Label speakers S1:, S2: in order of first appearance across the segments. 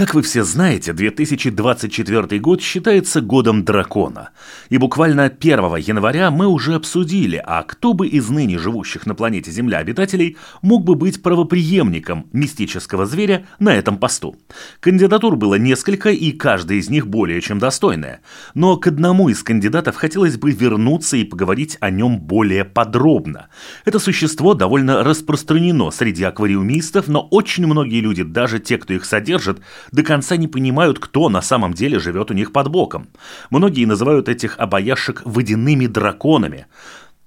S1: Как вы все знаете, 2024 год считается годом дракона. И буквально 1 января мы уже обсудили, а кто бы из ныне живущих на планете Земля обитателей мог бы быть правоприемником мистического зверя на этом посту. Кандидатур было несколько, и каждая из них более чем достойная. Но к одному из кандидатов хотелось бы вернуться и поговорить о нем более подробно. Это существо довольно распространено среди аквариумистов, но очень многие люди, даже те, кто их содержит, до конца не понимают, кто на самом деле живет у них под боком. Многие называют этих обаяшек водяными драконами.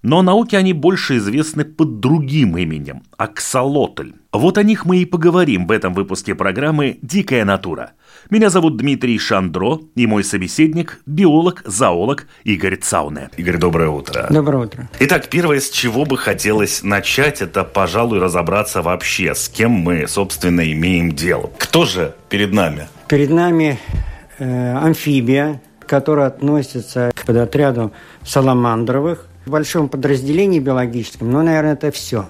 S1: Но науке они больше известны под другим именем – аксолотль. Вот о них мы и поговорим в этом выпуске программы «Дикая натура». Меня зовут Дмитрий Шандро, и мой собеседник – биолог, зоолог Игорь Цауне.
S2: Игорь, доброе утро.
S3: Доброе утро.
S2: Итак, первое, с чего бы хотелось начать, это, пожалуй, разобраться вообще, с кем мы, собственно, имеем дело. Кто же перед нами?
S3: Перед нами э, амфибия, которая относится к подотряду саламандровых, в большом подразделении биологическом, но, наверное, это все.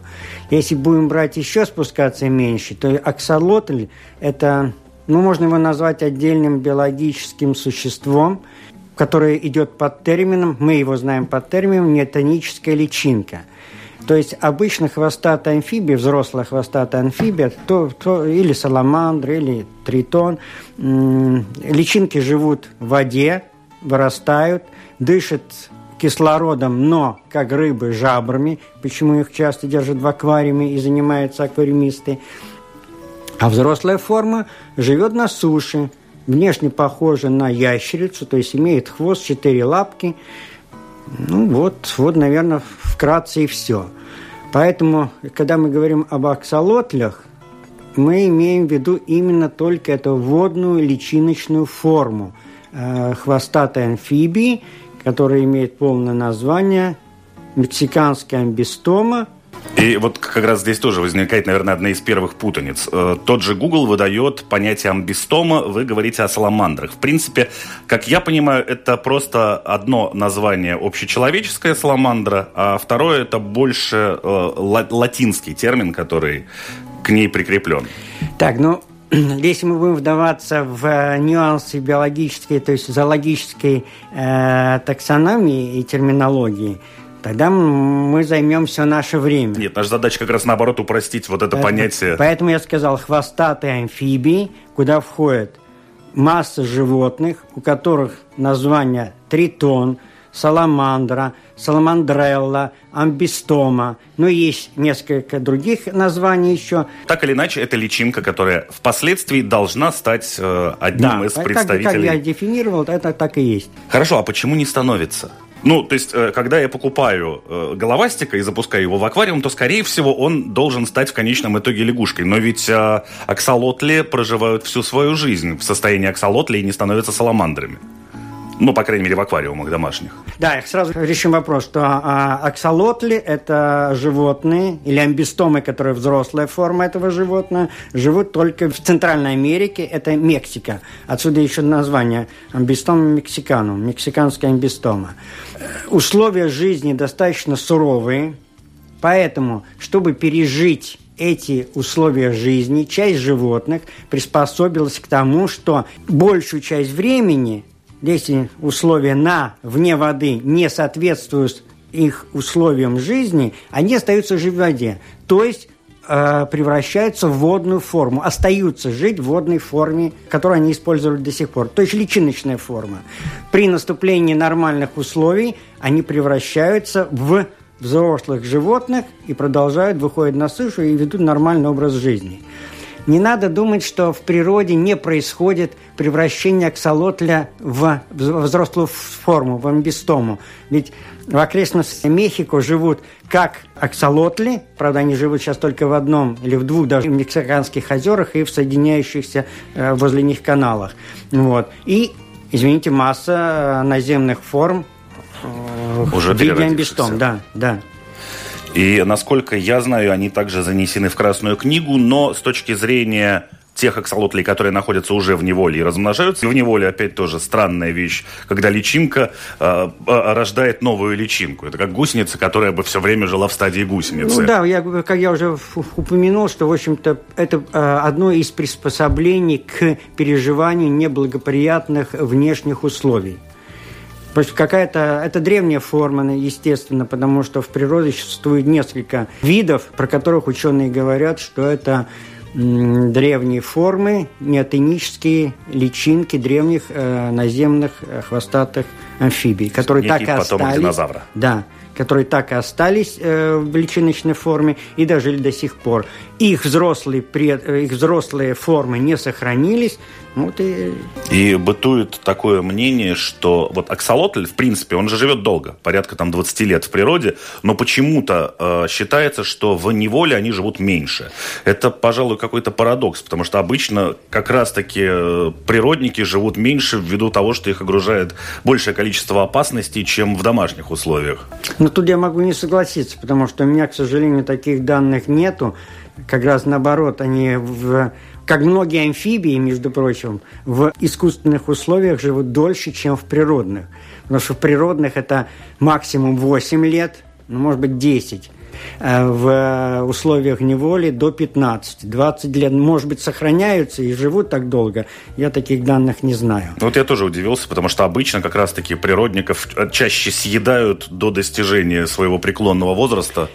S3: Если будем брать еще спускаться меньше, то аксолотль – это, ну, можно его назвать отдельным биологическим существом, которое идет под термином, мы его знаем под термином неотоническая личинка. То есть обычно хвостатая амфибия, взрослая хвостатая амфибия, то, то, или саламандра, или тритон, личинки живут в воде, вырастают, дышат кислородом, но как рыбы жабрами, почему их часто держат в аквариуме и занимаются аквариумисты. А взрослая форма живет на суше, внешне похожа на ящерицу, то есть имеет хвост, четыре лапки. Ну вот, вот, наверное, вкратце и все. Поэтому, когда мы говорим об аксолотлях, мы имеем в виду именно только эту водную личиночную форму э, хвостатой амфибии – который имеет полное название «Мексиканская амбистома».
S2: И вот как раз здесь тоже возникает, наверное, одна из первых путаниц. Э, тот же Google выдает понятие амбистома, вы говорите о саламандрах. В принципе, как я понимаю, это просто одно название общечеловеческая саламандра, а второе это больше э, латинский термин, который к ней прикреплен.
S3: Так, ну, если мы будем вдаваться в э, нюансы биологической, то есть зоологической э, таксономии и терминологии, тогда мы займем все наше время.
S2: Нет, наша задача как раз наоборот упростить вот это поэтому, понятие.
S3: Поэтому я сказал хвостатые амфибии, куда входит масса животных, у которых название тритон – саламандра, саламандрелла, амбистома. Ну, есть несколько других названий еще.
S2: Так или иначе, это личинка, которая впоследствии должна стать э, одним да, из представителей. Как,
S3: как я дефинировал, это так и есть.
S2: Хорошо, а почему не становится? Ну, то есть, э, когда я покупаю э, головастика и запускаю его в аквариум, то, скорее всего, он должен стать в конечном итоге лягушкой. Но ведь аксолотли проживают всю свою жизнь в состоянии аксолотли и не становятся саламандрами. Ну, по крайней мере, в аквариумах домашних.
S3: Да, сразу решим вопрос, что а, аксолотли – это животные, или амбистомы, которые взрослая форма этого животного, живут только в Центральной Америке, это Мексика. Отсюда еще название амбистома мексиканум, мексиканская амбистома. Э, условия жизни достаточно суровые, поэтому, чтобы пережить эти условия жизни, часть животных приспособилась к тому, что большую часть времени если условия на вне воды не соответствуют их условиям жизни, они остаются жить в воде. То есть э, превращаются в водную форму, остаются жить в водной форме, которую они использовали до сих пор. То есть личиночная форма. При наступлении нормальных условий они превращаются в взрослых животных и продолжают, выходят на сушу и ведут нормальный образ жизни. Не надо думать, что в природе не происходит превращение аксолотля в взрослую форму, в амбистому. Ведь в окрестностях Мехико живут как аксолотли, правда, они живут сейчас только в одном или в двух даже мексиканских озерах и в соединяющихся э, возле них каналах. Вот. И, извините, масса наземных форм
S2: э, Уже в виде амбистом,
S3: да, да.
S2: И, насколько я знаю, они также занесены в Красную книгу, но с точки зрения тех аксолотлей, которые находятся уже в неволе и размножаются. И в неволе опять тоже странная вещь, когда личинка э, рождает новую личинку. Это как гусеница, которая бы все время жила в стадии гусеницы.
S3: Ну да, я, как я уже упомянул, что, в общем-то, это э, одно из приспособлений к переживанию неблагоприятных внешних условий. Какая-то это древняя форма, естественно, потому что в природе существует несколько видов, про которых ученые говорят, что это древние формы, неотенические личинки древних э, наземных э, хвостатых амфибий, которые
S2: Некий
S3: так и остались.
S2: динозавра.
S3: Да, которые так и остались э, в личиночной форме и дожили до сих пор. Их взрослые, пред, э, их взрослые формы не сохранились. Вот и...
S2: и бытует такое мнение, что вот аксолотль, в принципе, он же живет долго, порядка там 20 лет в природе, но почему-то э, считается, что в неволе они живут меньше. Это, пожалуй, какой-то парадокс, потому что обычно как раз-таки э, природники живут меньше ввиду того, что их огружает большее количество опасностей, чем в домашних условиях.
S3: Но тут я могу не согласиться, потому что у меня, к сожалению, таких данных нету. Как раз наоборот, они в как многие амфибии, между прочим, в искусственных условиях живут дольше, чем в природных. Потому что в природных это максимум 8 лет, ну, может быть, 10 э, в условиях неволи до 15. 20 лет, может быть, сохраняются и живут так долго. Я таких данных не знаю.
S2: Ну, вот я тоже удивился, потому что обычно как раз-таки природников чаще съедают до достижения своего преклонного возраста.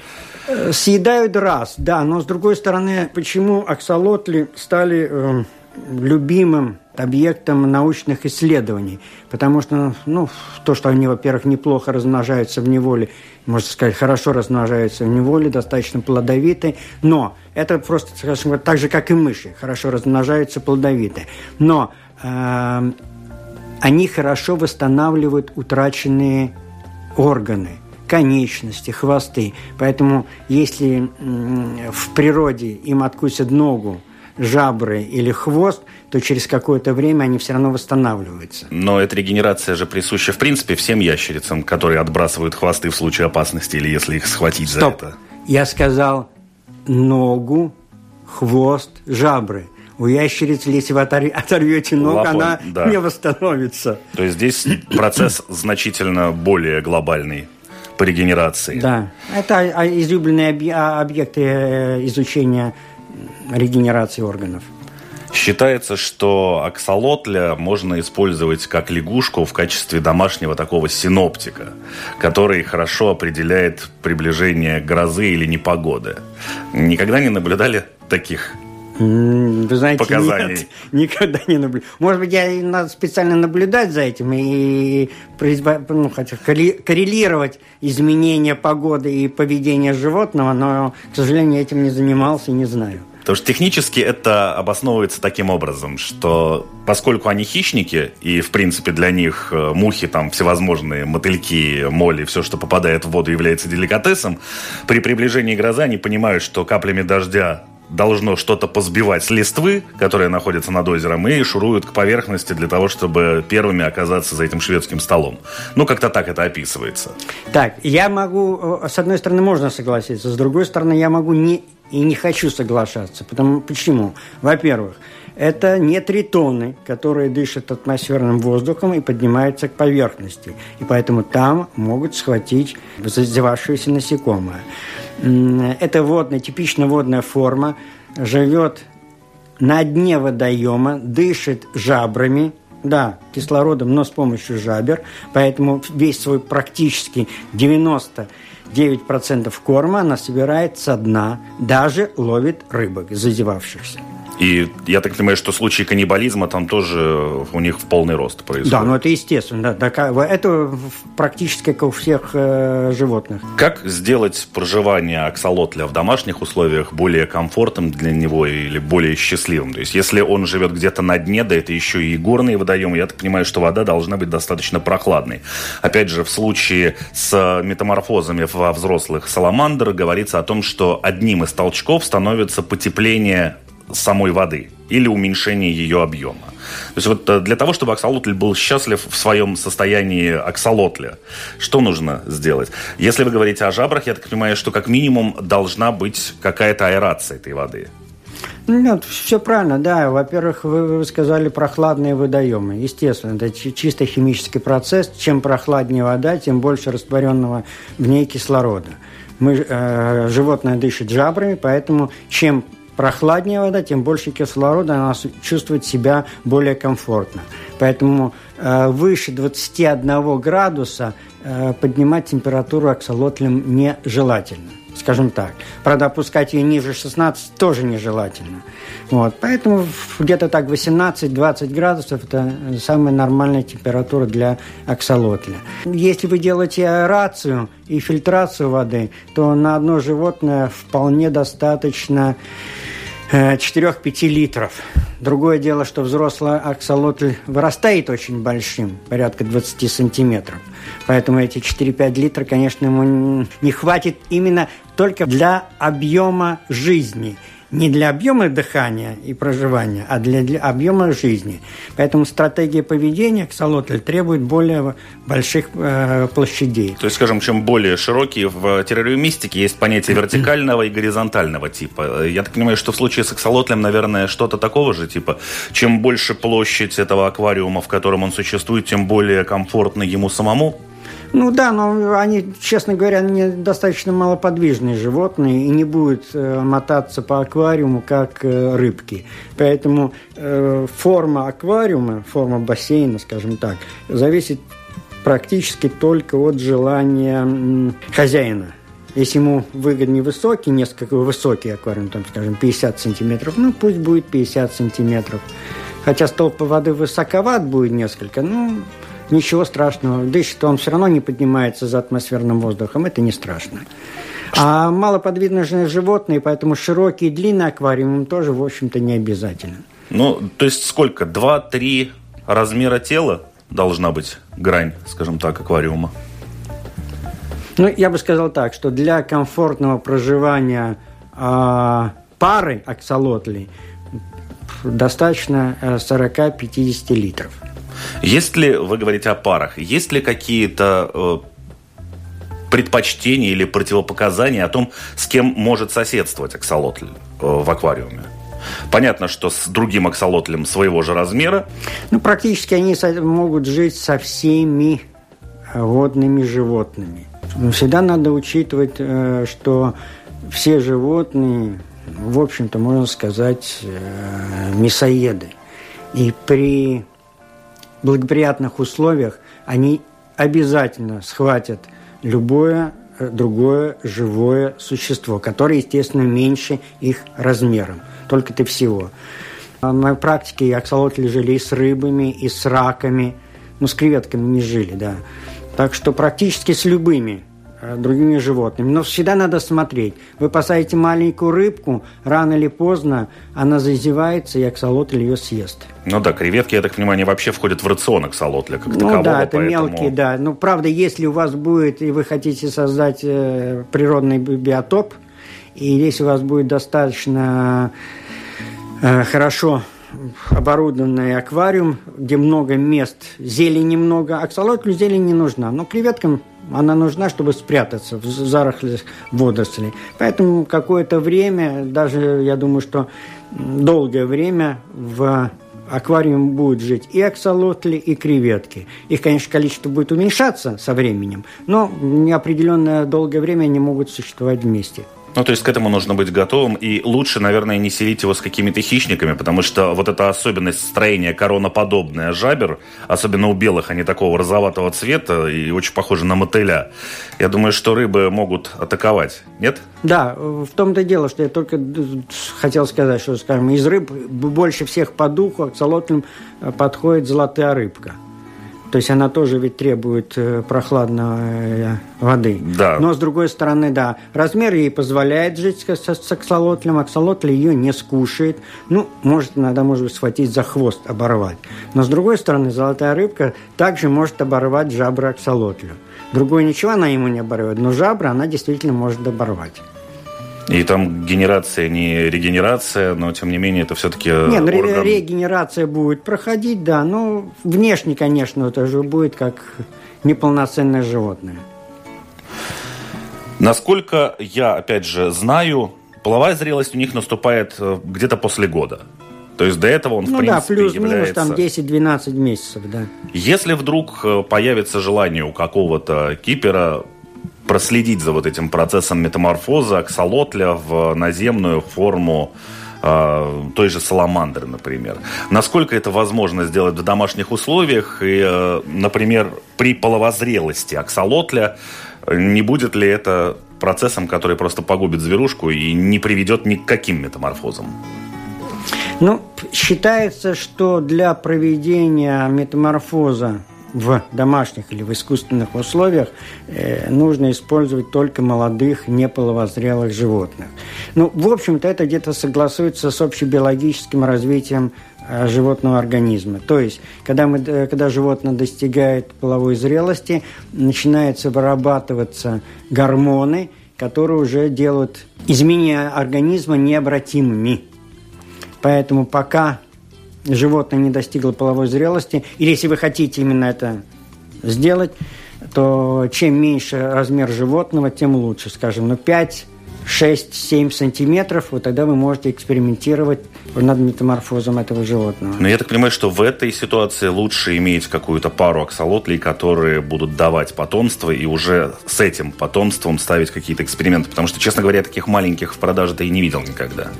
S3: Э, съедают раз, да, но с другой стороны, почему аксолотли стали э, любимым объектом научных исследований, потому что, ну, то, что они, во-первых, неплохо размножаются в неволе, можно сказать, хорошо размножаются в неволе, достаточно плодовиты, но это просто, скажем, так же, как и мыши, хорошо размножаются плодовиты, но э, они хорошо восстанавливают утраченные органы – конечности, хвосты. Поэтому если в природе им откусят ногу, жабры или хвост, то через какое-то время они все равно восстанавливаются.
S2: Но эта регенерация же присуща, в принципе, всем ящерицам, которые отбрасывают хвосты в случае опасности или если их схватить
S3: Стоп.
S2: за это.
S3: Я сказал ногу, хвост, жабры. У ящерицы, если вы оторвете ногу, Лапон, она да. не восстановится.
S2: То есть здесь процесс значительно более глобальный по регенерации.
S3: Да, это излюбленные объекты э, изучения регенерации органов.
S2: Считается, что аксолотля можно использовать как лягушку в качестве домашнего такого синоптика, который хорошо определяет приближение грозы или непогоды. Никогда не наблюдали таких
S3: вы знаете,
S2: показаний.
S3: Нет, никогда не наблюдаю. Может быть, я надо специально наблюдать за этим и ну, хотя коррелировать изменения погоды и поведения животного, но, к сожалению, этим не занимался и не знаю.
S2: Потому что технически это обосновывается таким образом, что поскольку они хищники, и, в принципе, для них э, мухи, там, всевозможные мотыльки, моли, все, что попадает в воду, является деликатесом, при приближении грозы они понимают, что каплями дождя должно что-то позбивать с листвы, которая находится над озером, и шуруют к поверхности для того, чтобы первыми оказаться за этим шведским столом. Ну, как-то так это описывается.
S3: Так, я могу, э, с одной стороны, можно согласиться, с другой стороны, я могу не и не хочу соглашаться. Потому, почему? Во-первых, это не тритоны, которые дышат атмосферным воздухом и поднимаются к поверхности. И поэтому там могут схватить зазевавшиеся насекомое. Это водная, типично водная форма, живет на дне водоема, дышит жабрами, да, кислородом, но с помощью жабер, поэтому весь свой практически 99% корма она собирает со дна, даже ловит рыбок, зазевавшихся.
S2: И я так понимаю, что случаи каннибализма там тоже у них в полный рост происходит.
S3: Да, ну это естественно. Да, это практически как у всех э, животных.
S2: Как сделать проживание аксолотля в домашних условиях более комфортным для него или более счастливым? То есть, если он живет где-то на дне, да это еще и горные водоемы, я так понимаю, что вода должна быть достаточно прохладной. Опять же, в случае с метаморфозами во взрослых саламандр говорится о том, что одним из толчков становится потепление самой воды или уменьшение ее объема. То есть вот э, для того, чтобы аксолотль был счастлив в своем состоянии аксолотля, что нужно сделать? Если вы говорите о жабрах, я так понимаю, что как минимум должна быть какая-то аэрация этой воды.
S3: Нет, все правильно, да. Во-первых, вы, вы сказали прохладные водоемы. Естественно, это чисто химический процесс. Чем прохладнее вода, тем больше растворенного в ней кислорода. Мы, э, животное дышит жабрами, поэтому чем прохладнее вода, тем больше кислорода, она чувствует себя более комфортно. Поэтому э, выше 21 градуса э, поднимать температуру аксолотлем нежелательно скажем так. Правда, опускать ее ниже 16 тоже нежелательно. Вот. Поэтому где-то так 18-20 градусов – это самая нормальная температура для аксолотля. Если вы делаете аэрацию и фильтрацию воды, то на одно животное вполне достаточно 4-5 э, литров. Другое дело, что взрослый аксолотль вырастает очень большим, порядка 20 сантиметров. Поэтому эти 4-5 литров, конечно, ему не хватит именно только для объема жизни – не для объема дыхания и проживания, а для, для объема жизни. Поэтому стратегия поведения ксалотль требует более больших э, площадей.
S2: То есть, скажем, чем более широкие в террориумистике есть понятие вертикального и горизонтального типа. Я так понимаю, что в случае с аксолотлем, наверное, что-то такого же типа. Чем больше площадь этого аквариума, в котором он существует, тем более комфортно ему самому?
S3: Ну да, но они, честно говоря, они достаточно малоподвижные животные и не будут э, мотаться по аквариуму, как э, рыбки. Поэтому э, форма аквариума, форма бассейна, скажем так, зависит практически только от желания м, хозяина. Если ему выгоднее высокий, несколько высокий аквариум, там, скажем, 50 сантиметров, ну пусть будет 50 сантиметров. Хотя столб воды высоковат будет несколько, ну, ничего страшного. Дышит он все равно не поднимается за атмосферным воздухом, это не страшно. А малоподвижные животные, поэтому широкий и длинный аквариум им тоже, в общем-то, не обязательно.
S2: Ну, то есть сколько? Два-три размера тела должна быть грань, скажем так, аквариума?
S3: Ну, я бы сказал так, что для комфортного проживания э, пары аксолотлей достаточно 40-50 э, литров.
S2: Есть ли, вы говорите о парах, есть ли какие-то э, предпочтения или противопоказания о том, с кем может соседствовать аксолотль э, в аквариуме? Понятно, что с другим аксолотлем своего же размера.
S3: Ну, практически они могут жить со всеми водными животными. Но всегда надо учитывать, э, что все животные, в общем-то, можно сказать, э, мясоеды. И при благоприятных условиях они обязательно схватят любое э, другое живое существо, которое, естественно, меньше их размером. Только ты всего. На моей практике аксолотли жили и с рыбами, и с раками. Ну, с креветками не жили, да. Так что практически с любыми другими животными. Но всегда надо смотреть. Вы посадите маленькую рыбку, рано или поздно она зазевается, и аксолотль ее съест.
S2: Ну да, креветки, я так понимаю, они вообще входят в рацион аксолотля как
S3: ну, такового. Ну да, это поэтому... мелкие, да. Ну, правда, если у вас будет, и вы хотите создать э, природный биотоп, и если у вас будет достаточно э, хорошо оборудованный аквариум, где много мест, зелени много. Аксолотлю зелень не нужна, но креветкам она нужна, чтобы спрятаться в зарослях водорослей. Поэтому какое-то время, даже я думаю, что долгое время в аквариуме будут жить и аксолотли, и креветки. Их, конечно, количество будет уменьшаться со временем, но неопределенное долгое время они могут существовать вместе.
S2: Ну, то есть к этому нужно быть готовым. И лучше, наверное, не селить его с какими-то хищниками, потому что вот эта особенность строения короноподобная жабер, особенно у белых, они такого розоватого цвета и очень похожи на мотыля. Я думаю, что рыбы могут атаковать, нет?
S3: Да, в том-то дело, что я только хотел сказать, что, скажем, из рыб больше всех по духу аксолотлям подходит золотая рыбка – то есть она тоже ведь требует э, прохладной э, воды.
S2: Да.
S3: Но с другой стороны, да, размер ей позволяет жить с, аксолотлем. Аксолотль ее не скушает. Ну, может иногда, может быть, схватить за хвост, оборвать. Но с другой стороны, золотая рыбка также может оборвать жабры аксолотлю. Другое ничего она ему не оборвет, но жабры она действительно может оборвать.
S2: И там генерация не регенерация, но тем не менее это все-таки
S3: Нет, ну, орган... регенерация будет проходить, да, но внешне, конечно, это же будет как неполноценное животное.
S2: Насколько я, опять же, знаю, половая зрелость у них наступает э, где-то после года. То есть до этого он,
S3: ну,
S2: в принципе,
S3: да, плюс-минус является... там 10-12 месяцев, да.
S2: Если вдруг э, появится желание у какого-то кипера проследить за вот этим процессом метаморфоза аксолотля в наземную форму э, той же саламандры, например. Насколько это возможно сделать в домашних условиях? И, э, например, при половозрелости аксолотля не будет ли это процессом, который просто погубит зверушку и не приведет ни к каким метаморфозам?
S3: Ну, считается, что для проведения метаморфоза в домашних или в искусственных условиях э, нужно использовать только молодых, неполовозрелых животных. Ну, в общем-то, это где-то согласуется с общебиологическим развитием э, животного организма. То есть, когда, мы, э, когда животное достигает половой зрелости, начинаются вырабатываться гормоны, которые уже делают изменения организма необратимыми. Поэтому пока животное не достигло половой зрелости, или если вы хотите именно это сделать, то чем меньше размер животного, тем лучше, скажем, ну 5 6, 7 сантиметров, вот тогда вы можете экспериментировать над метаморфозом этого животного.
S2: Но я так понимаю, что в этой ситуации лучше иметь какую-то пару аксолотлей, которые будут давать потомство, и уже с этим потомством ставить какие-то эксперименты. Потому что, честно говоря, таких маленьких в продаже-то и не видел никогда.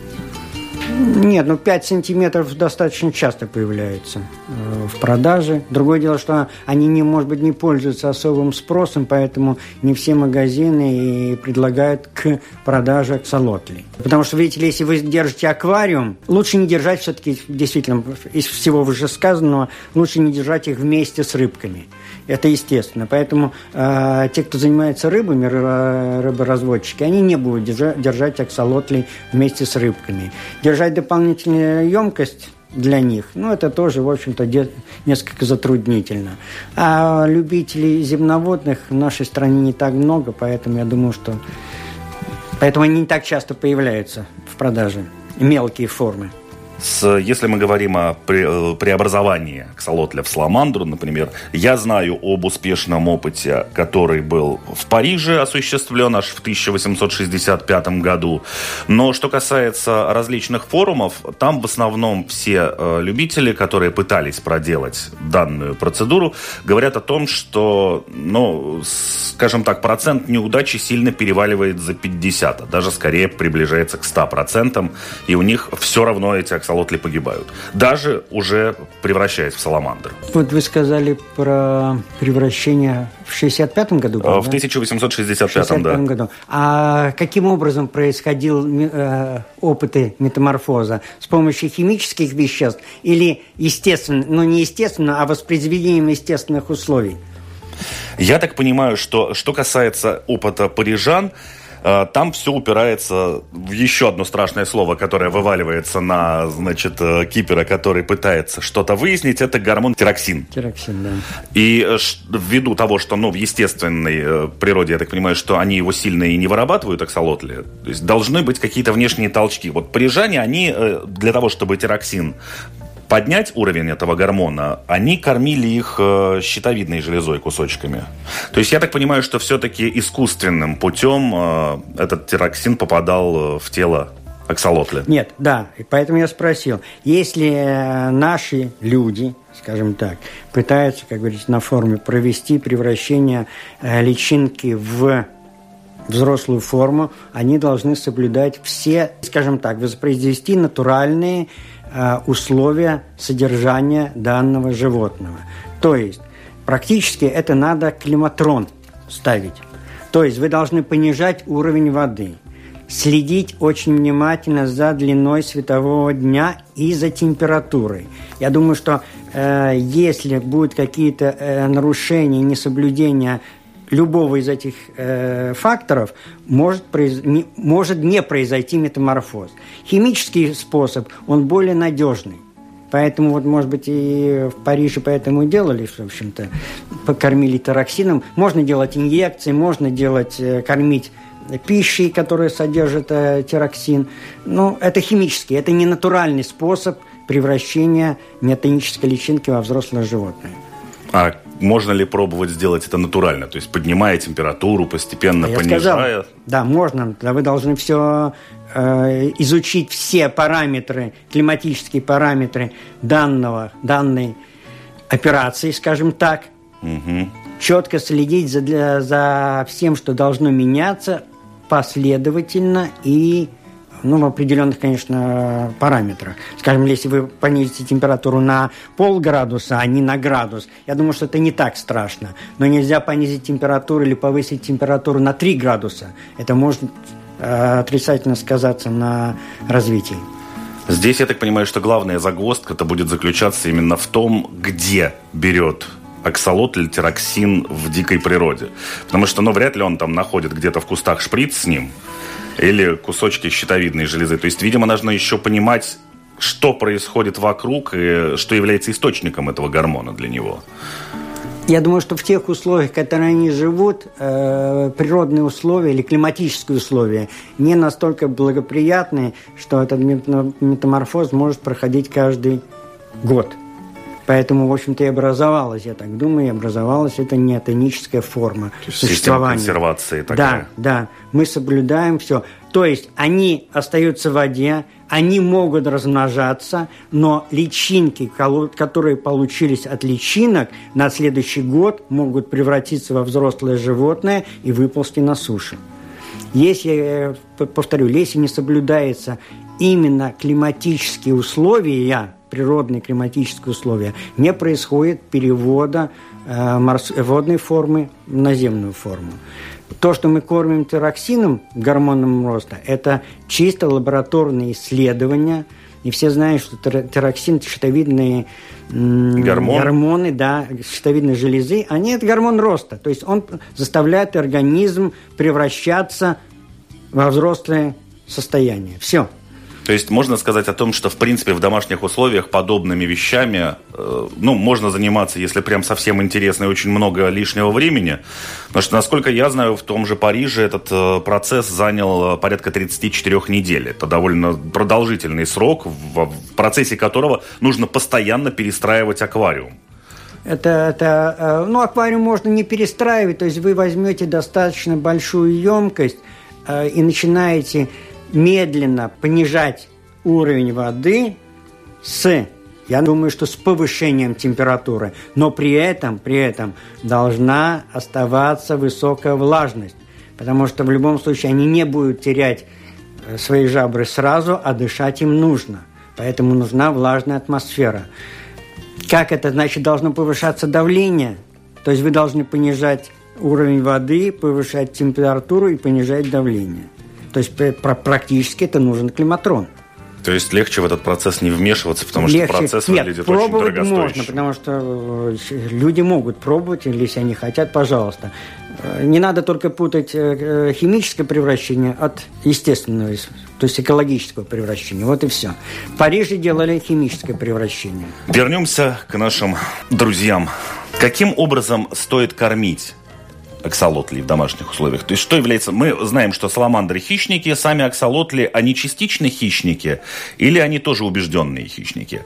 S3: Нет, ну 5 сантиметров достаточно часто появляются э, в продаже. Другое дело, что они, не, может быть, не пользуются особым спросом, поэтому не все магазины и предлагают к продаже аксолотлей. Потому что, видите ли, если вы держите аквариум, лучше не держать все-таки, действительно, из всего вышесказанного, лучше не держать их вместе с рыбками. Это естественно. Поэтому э, те, кто занимается рыбами, рыборазводчики, они не будут держать, держать аксолотлей вместе с рыбками. Держать дополнительную емкость для них. Ну, это тоже, в общем-то, несколько затруднительно. А любителей земноводных в нашей стране не так много, поэтому я думаю, что... Поэтому они не так часто появляются в продаже. Мелкие формы.
S2: С, если мы говорим о пре, преобразовании аксолотля в саламандру, например, я знаю об успешном опыте, который был в Париже осуществлен аж в 1865 году. Но что касается различных форумов, там в основном все э, любители, которые пытались проделать данную процедуру, говорят о том, что, ну, скажем так, процент неудачи сильно переваливает за 50, а даже скорее приближается к 100%, и у них все равно эти аксолотли погибают. Даже уже превращаясь в саламандр.
S3: Вот вы сказали про превращение в 65-м году?
S2: Было, в 1865 да.
S3: году. А каким образом происходил э, опыты метаморфоза? С помощью химических веществ или естественно, ну не естественно, а воспроизведением естественных условий?
S2: Я так понимаю, что что касается опыта парижан, там все упирается в еще одно страшное слово, которое вываливается на, значит, э, кипера, который пытается что-то выяснить, это гормон тироксин.
S3: Тироксин, да.
S2: И э, ввиду того, что, ну, в естественной природе, я так понимаю, что они его сильно и не вырабатывают, аксолотли, то есть должны быть какие-то внешние толчки. Вот парижане, они для того, чтобы тироксин поднять уровень этого гормона, они кормили их э, щитовидной железой кусочками. То есть я так понимаю, что все-таки искусственным путем э, этот тироксин попадал э, в тело аксолотля.
S3: Нет, да, и поэтому я спросил, если наши люди, скажем так, пытаются, как говорится, на форме провести превращение личинки в взрослую форму, они должны соблюдать все, скажем так, воспроизвести натуральные условия содержания данного животного. То есть практически это надо климатрон ставить. То есть вы должны понижать уровень воды, следить очень внимательно за длиной светового дня и за температурой. Я думаю, что э, если будут какие-то э, нарушения, несоблюдения любого из этих э, факторов может, произ... не, может не произойти метаморфоз. Химический способ, он более надежный. Поэтому, вот, может быть, и в Париже поэтому и делали, в общем-то, покормили тароксином. Можно делать инъекции, можно делать, э, кормить пищей, которая содержит э, тироксин. Но это химический, это не натуральный способ превращения метанической личинки во взрослое животное.
S2: А можно ли пробовать сделать это натурально? То есть поднимая температуру, постепенно а понижая?
S3: Сказал, да, можно. Да, вы должны все э, изучить все параметры, климатические параметры данного, данной операции, скажем так. Угу. Четко следить за, для, за всем, что должно меняться последовательно и ну, в определенных, конечно, параметрах. Скажем, если вы понизите температуру на полградуса, а не на градус, я думаю, что это не так страшно. Но нельзя понизить температуру или повысить температуру на 3 градуса. Это может э, отрицательно сказаться на развитии.
S2: Здесь, я так понимаю, что главная загвоздка это будет заключаться именно в том, где берет аксолот или тироксин в дикой природе. Потому что, ну, вряд ли он там находит где-то в кустах шприц с ним, или кусочки щитовидной железы. То есть, видимо, нужно еще понимать, что происходит вокруг и что является источником этого гормона для него.
S3: Я думаю, что в тех условиях, в которых они живут, э, природные условия или климатические условия не настолько благоприятные, что этот метаморфоз может проходить каждый год. Поэтому, в общем-то, и образовалась, я так думаю, и образовалась это неотоническая форма То есть существования.
S2: консервации такая.
S3: Да, да. Мы соблюдаем все. То есть они остаются в воде, они могут размножаться, но личинки, которые получились от личинок, на следующий год могут превратиться во взрослое животное и выползти на сушу. Если, повторю, если не соблюдается именно климатические условия, природные климатические условия, не происходит перевода э, морс... водной формы в наземную форму. То, что мы кормим тироксином, гормоном роста, это чисто лабораторные исследования. И все знают, что тироксин – щитовидные
S2: Гормон.
S3: гормоны, да, щитовидной железы, они – это гормон роста. То есть он заставляет организм превращаться во взрослое состояние. Все.
S2: То есть можно сказать о том, что в принципе в домашних условиях подобными вещами, э, ну, можно заниматься, если прям совсем интересно и очень много лишнего времени. Потому что, насколько я знаю, в том же Париже этот э, процесс занял э, порядка 34 недель. Это довольно продолжительный срок, в, процессе которого нужно постоянно перестраивать аквариум.
S3: Это, это, ну, аквариум можно не перестраивать, то есть вы возьмете достаточно большую емкость и начинаете медленно понижать уровень воды с, я думаю, что с повышением температуры, но при этом, при этом должна оставаться высокая влажность, потому что в любом случае они не будут терять э, свои жабры сразу, а дышать им нужно. Поэтому нужна влажная атмосфера. Как это? Значит, должно повышаться давление. То есть вы должны понижать уровень воды, повышать температуру и понижать давление. То есть практически это нужен климатрон.
S2: То есть легче в этот процесс не вмешиваться, потому легче. что процесс Нет, выглядит очень
S3: можно, потому что э, люди могут пробовать, если они хотят, пожалуйста. Э, не надо только путать э, химическое превращение от естественного, то есть экологического превращения. Вот и все. В Париже делали химическое превращение.
S2: Вернемся к нашим друзьям. Каким образом стоит кормить аксолотли в домашних условиях? То есть что является... Мы знаем, что саламандры хищники, сами аксолотли, они частично хищники или они тоже убежденные хищники?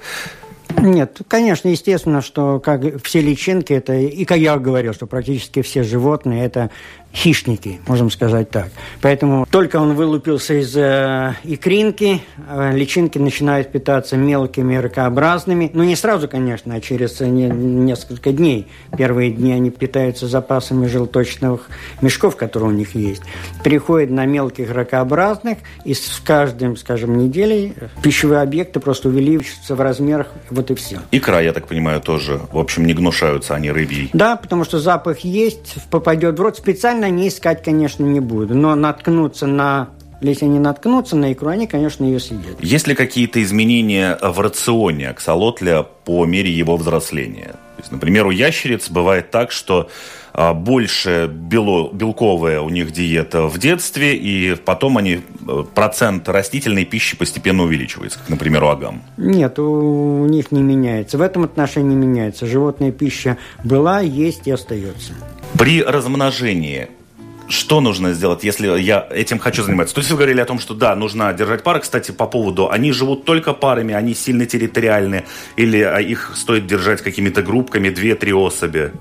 S3: Нет, конечно, естественно, что как все личинки, это, и как я говорил, что практически все животные, это хищники, можем сказать так. Поэтому только он вылупился из э, икринки, э, личинки начинают питаться мелкими ракообразными. Ну, не сразу, конечно, а через э, не, несколько дней. Первые дни они питаются запасами желточных мешков, которые у них есть. Переходят на мелких ракообразных, и с каждым, скажем, неделей пищевые объекты просто увеличиваются в размерах, вот и все.
S2: Икра, я так понимаю, тоже, в общем, не гнушаются они рыбьей.
S3: Да, потому что запах есть, попадет в рот. Специально они искать, конечно, не буду, но наткнуться на если они наткнутся на икру, они, конечно, ее съедят.
S2: Есть ли какие-то изменения в рационе аксолотля по мере его взросления? То есть, например, у ящериц бывает так, что а, больше бело, белковая у них диета в детстве, и потом они, э, процент растительной пищи постепенно увеличивается, как, например, у агам.
S3: Нет, у, у них не меняется. В этом отношении не меняется. Животная пища была, есть и остается.
S2: При размножении что нужно сделать, если я этим хочу заниматься? То есть вы говорили о том, что да, нужно держать пары. Кстати, по поводу, они живут только парами, они сильно территориальны, или а, их стоит держать какими-то группками, две-три особи?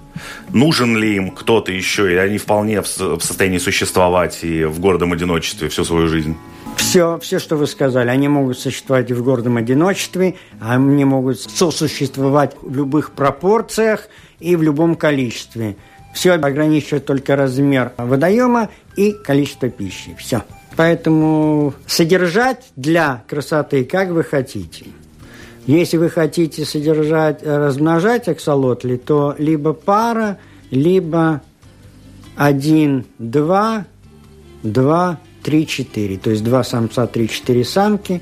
S2: Нужен ли им кто-то еще, и они вполне в состоянии существовать и в гордом одиночестве всю свою жизнь?
S3: Все, все, что вы сказали, они могут существовать и в гордом одиночестве, они могут сосуществовать в любых пропорциях и в любом количестве. Все ограничивает только размер водоема и количество пищи. Все. Поэтому содержать для красоты как вы хотите. Если вы хотите содержать, размножать аксолотли, то либо пара, либо один, два, два, три, четыре. То есть два самца, три, четыре самки,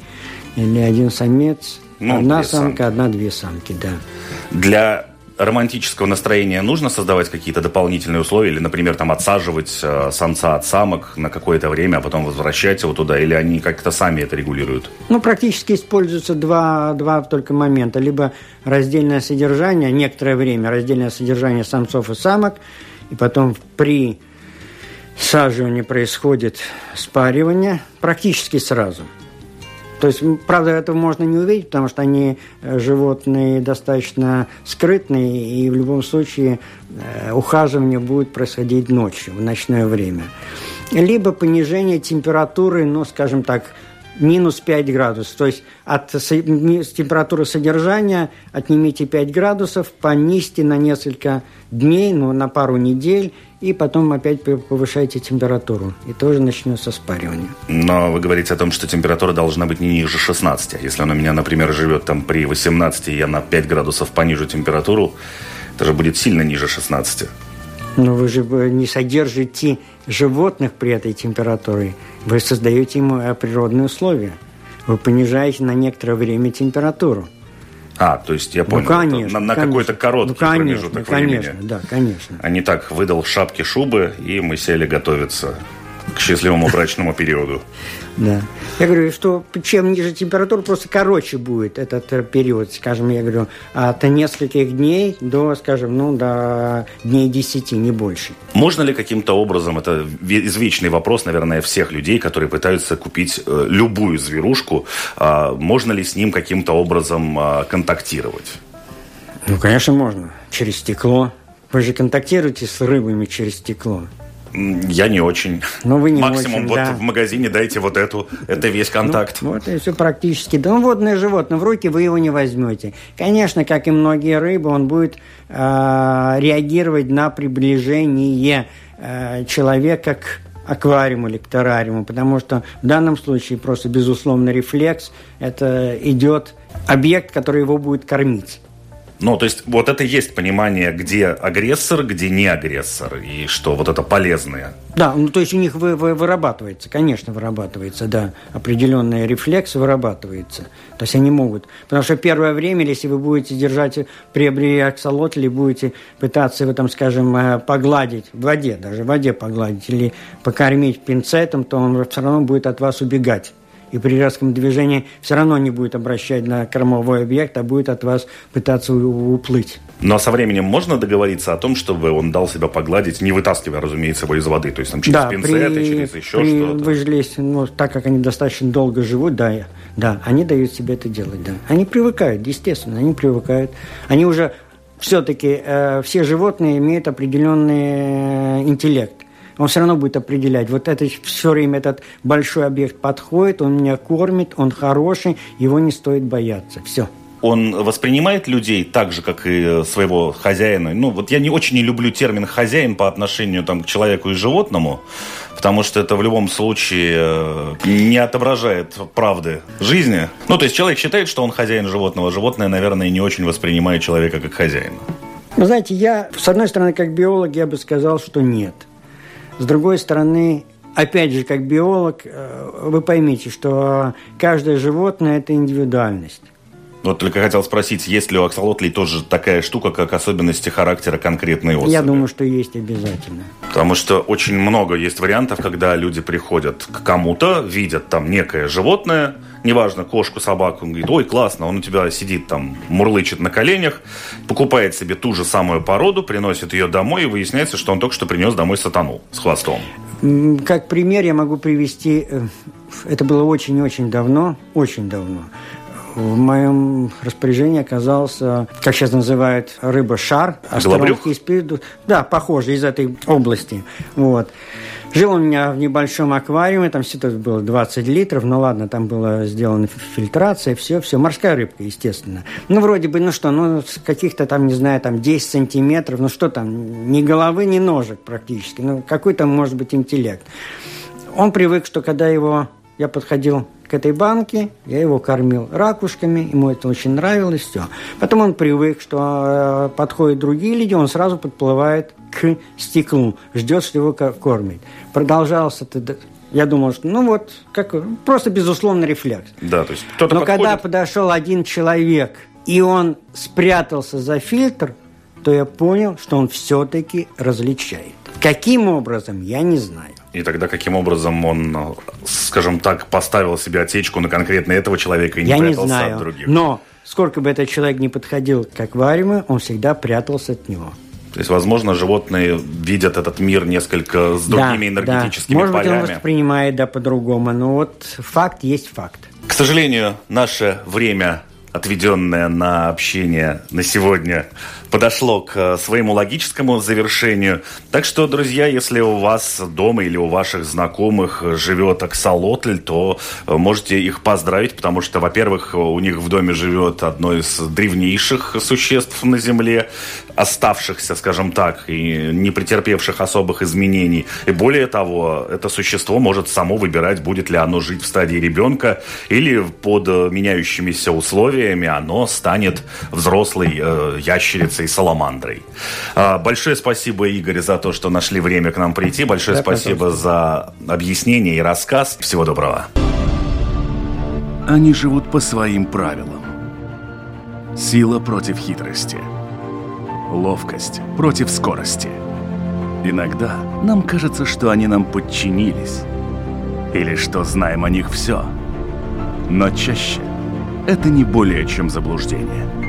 S3: или один самец, ну, одна самка, самки. одна-две самки, да.
S2: Для романтического настроения нужно создавать какие-то дополнительные условия, или, например, там отсаживать э, самца от самок на какое-то время, а потом возвращать его туда, или они как-то сами это регулируют?
S3: Ну, практически используются два, два только момента. Либо раздельное содержание, некоторое время раздельное содержание самцов и самок, и потом при саживании происходит спаривание практически сразу – то есть, правда, этого можно не увидеть, потому что они э, животные достаточно скрытные, и в любом случае э, ухаживание будет происходить ночью, в ночное время. Либо понижение температуры, ну, скажем так, минус 5 градусов. То есть от температуры содержания отнимите 5 градусов, понизьте на несколько дней, ну, на пару недель, и потом опять повышайте температуру. И тоже начнется спаривание.
S2: Но вы говорите о том, что температура должна быть не ниже 16. Если она у меня, например, живет там при 18, и я на 5 градусов понижу температуру, это же будет сильно ниже 16.
S3: Но вы же не содержите животных при этой температуре. Вы создаете ему э, природные условия. Вы понижаете на некоторое время температуру.
S2: А, то есть я понял,
S3: ну, конечно,
S2: на, на какой-то короткий ну,
S3: конечно,
S2: промежуток
S3: конечно,
S2: времени.
S3: Да, конечно.
S2: А не так, выдал шапки, шубы, и мы сели готовиться к счастливому брачному периоду.
S3: Да. Я говорю, что чем ниже температура, просто короче будет этот э, период, скажем, я говорю, от нескольких дней до, скажем, ну, до дней 10, не больше.
S2: Можно ли каким-то образом, это извечный вопрос, наверное, всех людей, которые пытаются купить э, любую зверушку, а, можно ли с ним каким-то образом а, контактировать?
S3: Ну, конечно, можно. Через стекло. Вы же контактируете с рыбами через стекло.
S2: Я не очень.
S3: Ну, вы не
S2: Максимум
S3: очень,
S2: вот
S3: да.
S2: в магазине дайте вот эту. Это весь контакт.
S3: Ну, вот и все практически. Да, ну, водное животное, в руки вы его не возьмете. Конечно, как и многие рыбы, он будет э, реагировать на приближение э, человека к аквариуму или к террариуму, потому что в данном случае просто безусловно рефлекс – это идет объект, который его будет кормить.
S2: Ну, то есть вот это есть понимание, где агрессор, где не агрессор, и что вот это полезное.
S3: Да, ну то есть у них вы, вы, вырабатывается, конечно, вырабатывается, да, определенный рефлекс вырабатывается. То есть они могут. Потому что первое время, если вы будете держать приобрели аксолотль и будете пытаться его там, скажем, э, погладить в воде, даже в воде погладить, или покормить пинцетом, то он все равно будет от вас убегать и при резком движении все равно не будет обращать на кормовой объект, а будет от вас пытаться уплыть.
S2: Но со временем можно договориться о том, чтобы он дал себя погладить, не вытаскивая, разумеется, его из воды, то есть там через да, пинцеты, при, через еще при что-то.
S3: Выжлезть, ну, так как они достаточно долго живут, да, да, они дают себе это делать, да. Они привыкают, естественно, они привыкают. Они уже все-таки, э, все животные имеют определенный э, интеллект. Он все равно будет определять. Вот это все время этот большой объект подходит, он меня кормит, он хороший, его не стоит бояться. Все
S2: он воспринимает людей так же, как и своего хозяина. Ну, вот я не очень не люблю термин «хозяин» по отношению там, к человеку и животному, потому что это в любом случае э, не отображает правды жизни. Ну, то есть человек считает, что он хозяин животного, животное, наверное, не очень воспринимает человека как хозяина.
S3: Ну, знаете, я, с одной стороны, как биолог, я бы сказал, что нет. С другой стороны, опять же, как биолог, э, вы поймите, что каждое животное – это индивидуальность.
S2: Вот только хотел спросить, есть ли у аксолотлей тоже такая штука, как особенности характера конкретной особи?
S3: Я думаю, что есть обязательно.
S2: Потому что очень много есть вариантов, когда люди приходят к кому-то, видят там некое животное, неважно, кошку, собаку, он говорит, ой, классно, он у тебя сидит там, мурлычет на коленях, покупает себе ту же самую породу, приносит ее домой, и выясняется, что он только что принес домой сатану с хвостом.
S3: Как пример я могу привести, э, это было очень-очень давно, очень давно. В моем распоряжении оказался, как сейчас называют, рыба-шар.
S2: Голобрюх?
S3: Да, похоже, из этой области. Вот. Жил у меня в небольшом аквариуме, там все было 20 литров, ну ладно, там была сделана фильтрация, все, все, морская рыбка, естественно. Ну, вроде бы, ну что, ну, каких-то там, не знаю, там 10 сантиметров, ну что там, ни головы, ни ножек практически, ну, какой там может быть интеллект. Он привык, что когда его, я подходил к этой банке, я его кормил ракушками, ему это очень нравилось, все. Потом он привык, что э, подходят другие люди, он сразу подплывает к стеклу, ждет, что его кормят. Продолжался это я думал, что ну вот, как просто безусловный рефлекс.
S2: Да, то есть кто-то
S3: Но подходит... когда подошел один человек, и он спрятался за фильтр, то я понял, что он все-таки различает. Каким образом, я не знаю.
S2: И тогда каким образом он, скажем так, поставил себе отсечку на конкретно этого человека и не
S3: я
S2: прятался
S3: не знаю,
S2: от других?
S3: Но сколько бы этот человек не подходил к аквариуму, он всегда прятался от него.
S2: То есть, возможно, животные видят этот мир несколько с другими да, энергетическими
S3: да. Может
S2: полями.
S3: быть, он воспринимает да, по-другому, но вот факт есть факт.
S2: К сожалению, наше время отведенное на общение на сегодня, подошло к э, своему логическому завершению. Так что, друзья, если у вас дома или у ваших знакомых живет аксолотль, то э, можете их поздравить, потому что, во-первых, у них в доме живет одно из древнейших существ на Земле, оставшихся, скажем так, и не претерпевших особых изменений. И более того, это существо может само выбирать, будет ли оно жить в стадии ребенка или под э, меняющимися условиями оно станет взрослой э, ящерицей, саламандрой. Э, большое спасибо, Игорь, за то, что нашли время к нам прийти. Большое да, спасибо пожалуйста. за объяснение и рассказ. Всего доброго.
S1: Они живут по своим правилам. Сила против хитрости – ловкость против скорости. Иногда нам кажется, что они нам подчинились, или что знаем о них все. Но чаще это не более чем заблуждение.